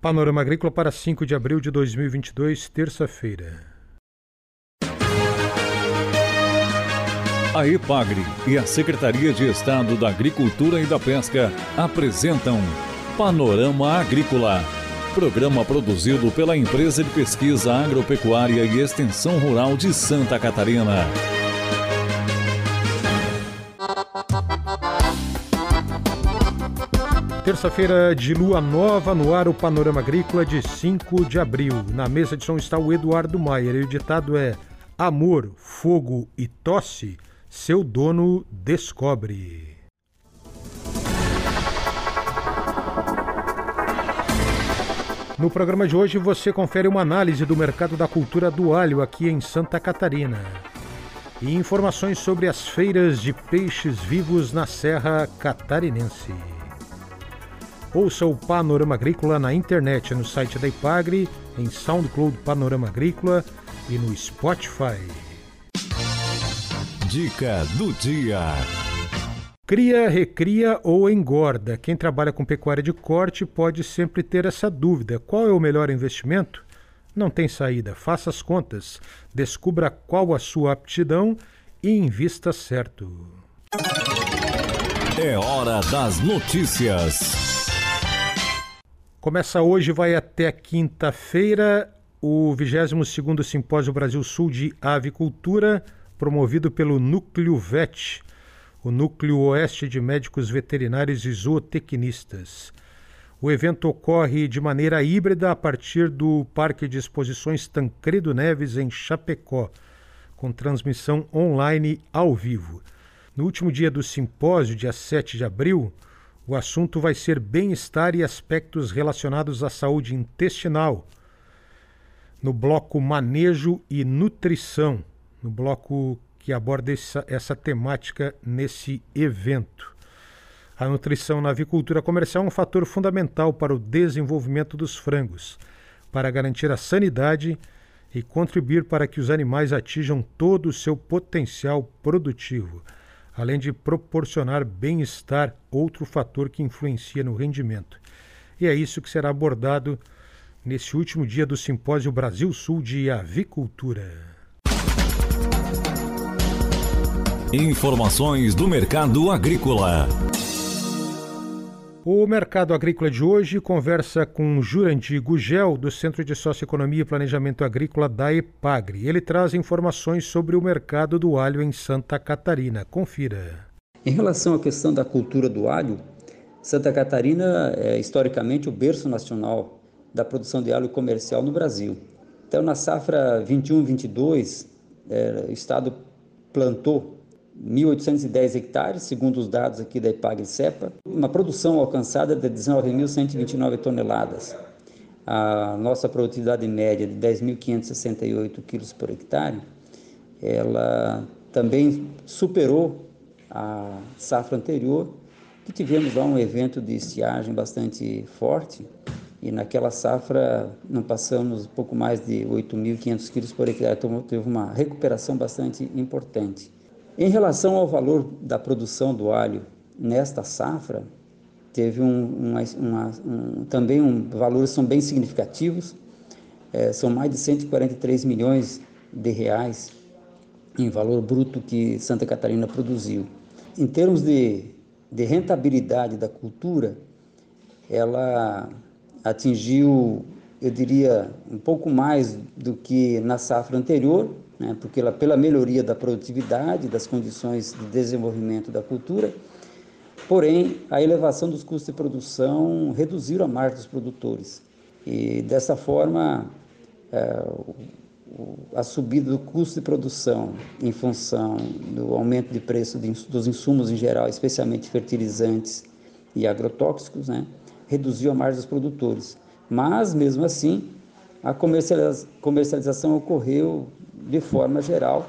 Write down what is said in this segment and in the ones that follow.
Panorama Agrícola para 5 de abril de 2022, terça-feira. A EPAGRE e a Secretaria de Estado da Agricultura e da Pesca apresentam Panorama Agrícola, programa produzido pela Empresa de Pesquisa Agropecuária e Extensão Rural de Santa Catarina. Terça-feira de lua nova no ar, o Panorama Agrícola de 5 de abril. Na mesa de som está o Eduardo Maier e o ditado é: Amor, fogo e tosse, seu dono descobre. No programa de hoje você confere uma análise do mercado da cultura do alho aqui em Santa Catarina e informações sobre as feiras de peixes vivos na Serra Catarinense. Ouça o Panorama Agrícola na internet, no site da Ipagre, em SoundCloud Panorama Agrícola e no Spotify. Dica do dia. Cria, recria ou engorda. Quem trabalha com pecuária de corte pode sempre ter essa dúvida: qual é o melhor investimento? Não tem saída. Faça as contas, descubra qual a sua aptidão e invista certo. É hora das notícias. Começa hoje, vai até quinta-feira, o 22º Simpósio Brasil Sul de Avicultura, promovido pelo Núcleo VET, o Núcleo Oeste de Médicos Veterinários e Zootecnistas. O evento ocorre de maneira híbrida a partir do Parque de Exposições Tancredo Neves, em Chapecó, com transmissão online ao vivo. No último dia do simpósio, dia 7 de abril, o assunto vai ser bem-estar e aspectos relacionados à saúde intestinal. No bloco Manejo e Nutrição, no bloco que aborda essa, essa temática nesse evento. A nutrição na avicultura comercial é um fator fundamental para o desenvolvimento dos frangos, para garantir a sanidade e contribuir para que os animais atinjam todo o seu potencial produtivo além de proporcionar bem-estar, outro fator que influencia no rendimento. E é isso que será abordado nesse último dia do Simpósio Brasil Sul de Avicultura. Informações do mercado agrícola. O mercado agrícola de hoje conversa com Jurandir Gugel, do Centro de Socioeconomia e Planejamento Agrícola da EPAGRE. Ele traz informações sobre o mercado do alho em Santa Catarina. Confira. Em relação à questão da cultura do alho, Santa Catarina é historicamente o berço nacional da produção de alho comercial no Brasil. Então, na safra 21-22, é, o estado plantou 1.810 hectares, segundo os dados aqui da IPAG CEPA, uma produção alcançada de 19.129 toneladas. A nossa produtividade média de 10.568 quilos por hectare, ela também superou a safra anterior, que tivemos lá um evento de estiagem bastante forte, e naquela safra não passamos pouco mais de 8.500 quilos por hectare, então teve uma recuperação bastante importante. Em relação ao valor da produção do alho nesta safra, teve um, uma, uma, um, também um, valores são bem significativos, é, são mais de 143 milhões de reais em valor bruto que Santa Catarina produziu. Em termos de, de rentabilidade da cultura, ela atingiu, eu diria, um pouco mais do que na safra anterior, né, porque ela, pela melhoria da produtividade, das condições de desenvolvimento da cultura, porém a elevação dos custos de produção reduziram a margem dos produtores. E dessa forma, é, a subida do custo de produção em função do aumento de preço de, dos insumos em geral, especialmente fertilizantes e agrotóxicos, né, reduziu a margem dos produtores. Mas, mesmo assim, a comercialização ocorreu de forma geral,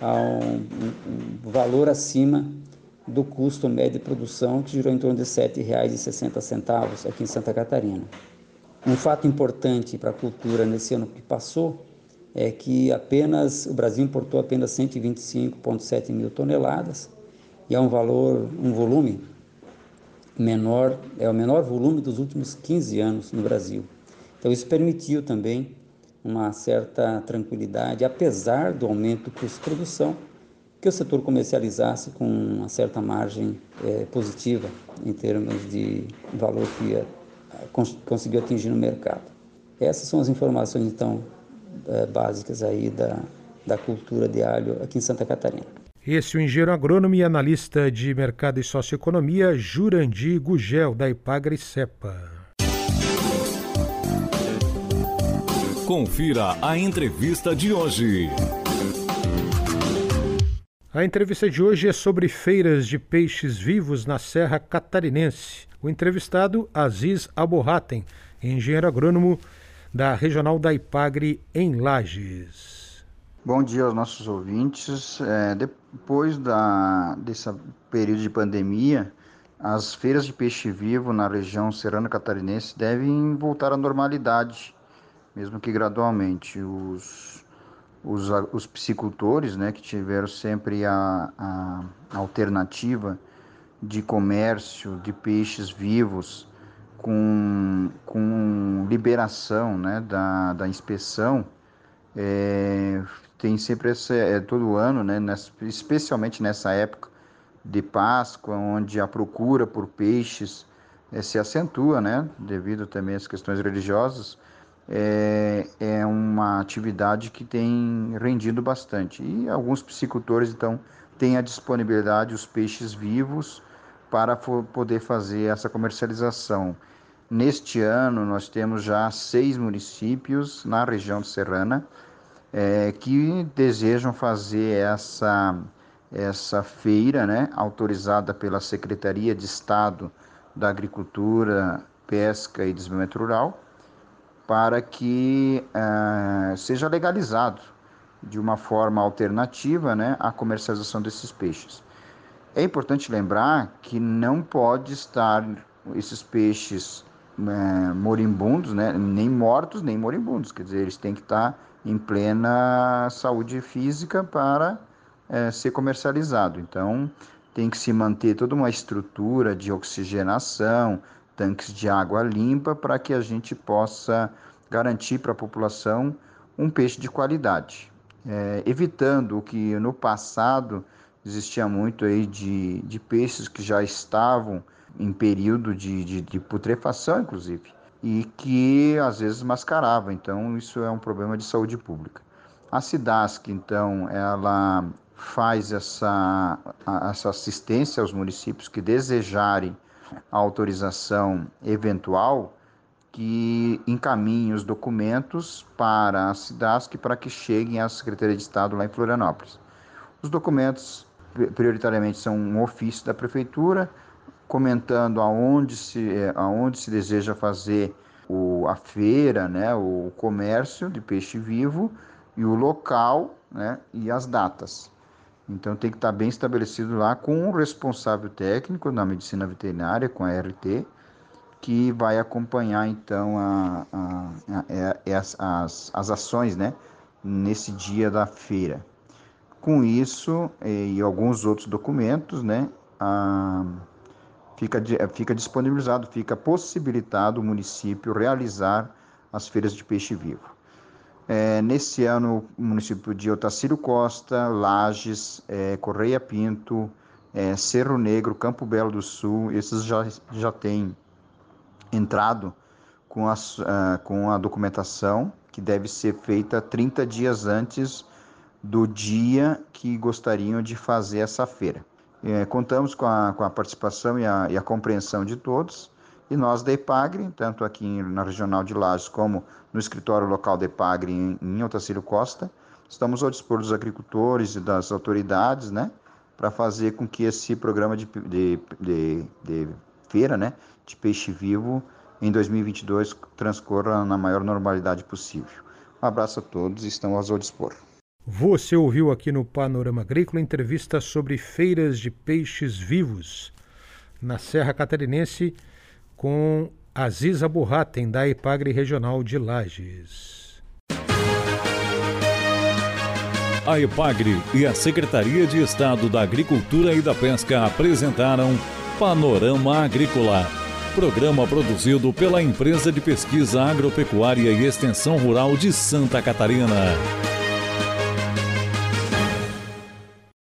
a um, um valor acima do custo médio de produção, que girou em torno de R$ 7,60 aqui em Santa Catarina. Um fato importante para a cultura nesse ano que passou é que apenas o Brasil importou apenas 125,7 mil toneladas e é um valor, um volume menor, é o menor volume dos últimos 15 anos no Brasil. Então isso permitiu também uma certa tranquilidade, apesar do aumento do custo de produção, que o setor comercializasse com uma certa margem é, positiva em termos de valor que ia, conseguiu atingir no mercado. Essas são as informações então é, básicas aí da, da cultura de alho aqui em Santa Catarina. Esse é o engenheiro agrônomo e analista de mercado e socioeconomia Jurandir Gugel, da Ipagre Cepa. Confira a entrevista de hoje. A entrevista de hoje é sobre feiras de peixes vivos na Serra Catarinense. O entrevistado, Aziz Aborratem, engenheiro agrônomo da Regional da Ipagre, em Lages. Bom dia aos nossos ouvintes. É, depois da, desse período de pandemia, as feiras de peixe vivo na região serrano catarinense devem voltar à normalidade, mesmo que gradualmente. Os os, os né, que tiveram sempre a, a alternativa de comércio de peixes vivos com, com liberação né, da, da inspeção, é, tem sempre essa, é, todo ano, né, nessa, especialmente nessa época de Páscoa, onde a procura por peixes é, se acentua, né, devido também às questões religiosas, é, é uma atividade que tem rendido bastante. E alguns piscicultores, então, têm a disponibilidade, os peixes vivos, para poder fazer essa comercialização. Neste ano, nós temos já seis municípios na região serrana é, que desejam fazer essa, essa feira, né, autorizada pela Secretaria de Estado da Agricultura, Pesca e Desenvolvimento Rural, para que uh, seja legalizado de uma forma alternativa né, a comercialização desses peixes. É importante lembrar que não pode estar esses peixes uh, moribundos, né, nem mortos nem moribundos, quer dizer, eles têm que estar em plena saúde física para uh, ser comercializado. Então, tem que se manter toda uma estrutura de oxigenação, tanques de água limpa para que a gente possa garantir para a população um peixe de qualidade, é, evitando o que no passado existia muito aí de, de peixes que já estavam em período de, de, de putrefação, inclusive, e que às vezes mascarava. Então, isso é um problema de saúde pública. A SIDASC, então, ela faz essa, essa assistência aos municípios que desejarem autorização eventual, que encaminhe os documentos para a SIDASC para que cheguem à Secretaria de Estado lá em Florianópolis. Os documentos prioritariamente são um ofício da prefeitura comentando aonde se, é, aonde se deseja fazer o, a feira, né, o comércio de peixe vivo e o local né, e as datas. Então tem que estar bem estabelecido lá com o responsável técnico na medicina veterinária, com a RT, que vai acompanhar então a, a, a, é, as, as ações né, nesse dia da feira. Com isso e alguns outros documentos, né, fica, fica disponibilizado, fica possibilitado o município realizar as feiras de peixe vivo. É, nesse ano, o município de Otacílio Costa, Lages, é, Correia Pinto, é, Cerro Negro, Campo Belo do Sul, esses já, já têm entrado com a, uh, com a documentação, que deve ser feita 30 dias antes do dia que gostariam de fazer essa feira. É, contamos com a, com a participação e a, e a compreensão de todos e nós da EPAGRE, tanto aqui na Regional de Lages como no escritório local da EPAGRE em, em Otacílio Costa, estamos ao dispor dos agricultores e das autoridades, né, para fazer com que esse programa de, de, de, de feira, né, de peixe vivo em 2022 transcorra na maior normalidade possível. Um abraço a todos e estamos ao dispor. Você ouviu aqui no Panorama Agrícola entrevista sobre feiras de peixes vivos na Serra Catarinense com Aziza Burratem, da Ipagre Regional de Lages. A Ipagre e a Secretaria de Estado da Agricultura e da Pesca apresentaram Panorama Agrícola. Programa produzido pela Empresa de Pesquisa Agropecuária e Extensão Rural de Santa Catarina.